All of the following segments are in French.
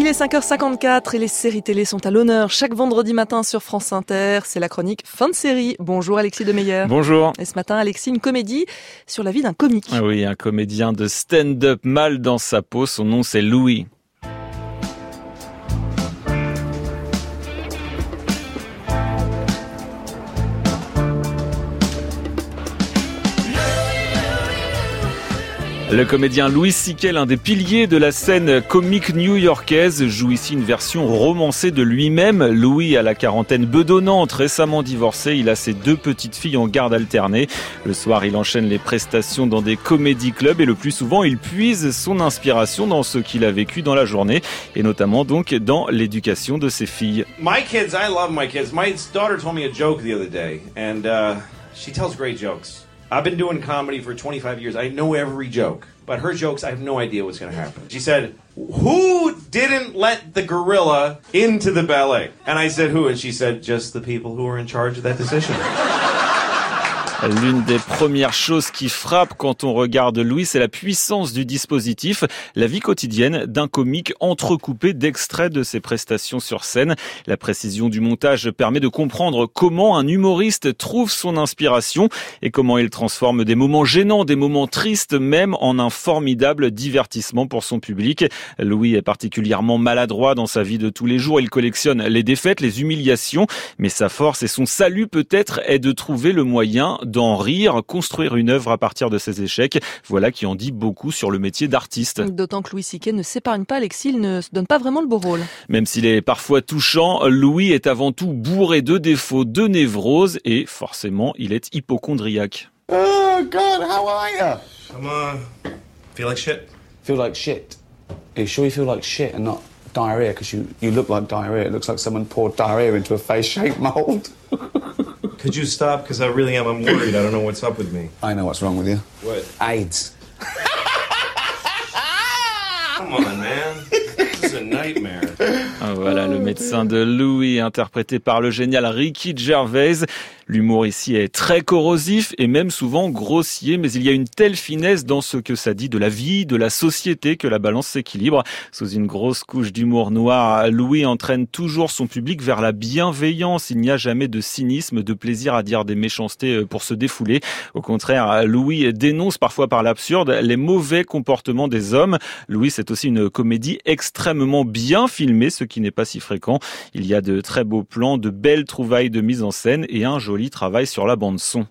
Il est 5h54 et les séries télé sont à l'honneur chaque vendredi matin sur France Inter. C'est la chronique fin de série. Bonjour Alexis Demeyer. Bonjour. Et ce matin, Alexis, une comédie sur la vie d'un comique. Ah oui, un comédien de stand-up mal dans sa peau. Son nom c'est Louis. Le comédien Louis C.K., l'un des piliers de la scène comique new-yorkaise, joue ici une version romancée de lui-même. Louis a la quarantaine bedonnante, récemment divorcé. Il a ses deux petites filles en garde alternée. Le soir, il enchaîne les prestations dans des comédie clubs et le plus souvent, il puise son inspiration dans ce qu'il a vécu dans la journée et notamment donc dans l'éducation de ses filles. My kids, I love my kids. My daughter told me a joke the other day, and uh, she tells great jokes. I've been doing comedy for 25 years. I know every joke. But her jokes, I have no idea what's going to happen. She said, Who didn't let the gorilla into the ballet? And I said, Who? And she said, Just the people who were in charge of that decision. L'une des premières choses qui frappe quand on regarde Louis, c'est la puissance du dispositif, la vie quotidienne d'un comique entrecoupé d'extraits de ses prestations sur scène. La précision du montage permet de comprendre comment un humoriste trouve son inspiration et comment il transforme des moments gênants, des moments tristes même en un formidable divertissement pour son public. Louis est particulièrement maladroit dans sa vie de tous les jours. Il collectionne les défaites, les humiliations, mais sa force et son salut peut-être est de trouver le moyen d'en rire, construire une œuvre à partir de ses échecs. Voilà qui en dit beaucoup sur le métier d'artiste. D'autant que Louis C.K. ne s'épargne pas, Alexis, il ne se donne pas vraiment le beau rôle. Même s'il est parfois touchant, Louis est avant tout bourré de défauts, de névrose et forcément, il est hypochondriaque. Oh God, how are you? I'm, uh, feel like shit? Feel like shit. Are you sure you feel like shit and not diarrhea? Because you, you look like diarrhea. It looks like someone poured diarrhea into a face-shaped mold. Could you stop? Because I really am. I'm worried. I don't know what's up with me. I know what's wrong with you. What? AIDS. Come on, man. This is a nightmare. Ah, Voilà le médecin de Louis, interprété par le génial Ricky Gervais. L'humour ici est très corrosif et même souvent grossier, mais il y a une telle finesse dans ce que ça dit de la vie, de la société, que la balance s'équilibre. Sous une grosse couche d'humour noir, Louis entraîne toujours son public vers la bienveillance. Il n'y a jamais de cynisme, de plaisir à dire des méchancetés euh, pour se défouler. Au contraire, Louis dénonce parfois par l'absurde les mauvais comportements des hommes. Louis, c'est aussi une comédie extrêmement bien filmée, ce qui n'est pas si fréquent. Il y a de très beaux plans, de belles trouvailles de mise en scène et un joli travail sur la bande son.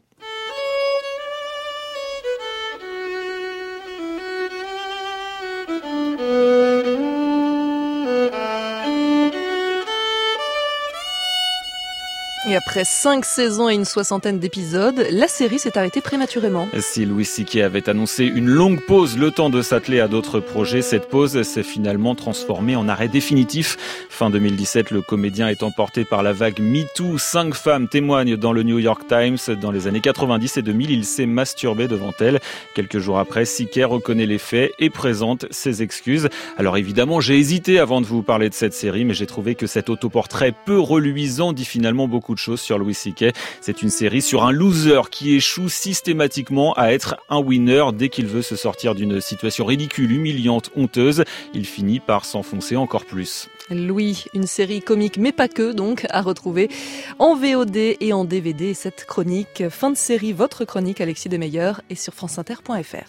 Et après cinq saisons et une soixantaine d'épisodes, la série s'est arrêtée prématurément. Si Louis C.K. avait annoncé une longue pause, le temps de s'atteler à d'autres projets, cette pause s'est finalement transformée en arrêt définitif. Fin 2017, le comédien est emporté par la vague MeToo. Cinq femmes témoignent dans le New York Times. Dans les années 90 et 2000, il s'est masturbé devant elles. Quelques jours après, C.K. reconnaît les faits et présente ses excuses. Alors évidemment, j'ai hésité avant de vous parler de cette série, mais j'ai trouvé que cet autoportrait peu reluisant dit finalement beaucoup de choses sur Louis C.K. C'est une série sur un loser qui échoue systématiquement à être un winner dès qu'il veut se sortir d'une situation ridicule, humiliante, honteuse. Il finit par s'enfoncer encore plus. Louis, une série comique mais pas que donc à retrouver en VOD et en DVD. Cette chronique, fin de série, votre chronique Alexis Demeyer est sur franceinter.fr.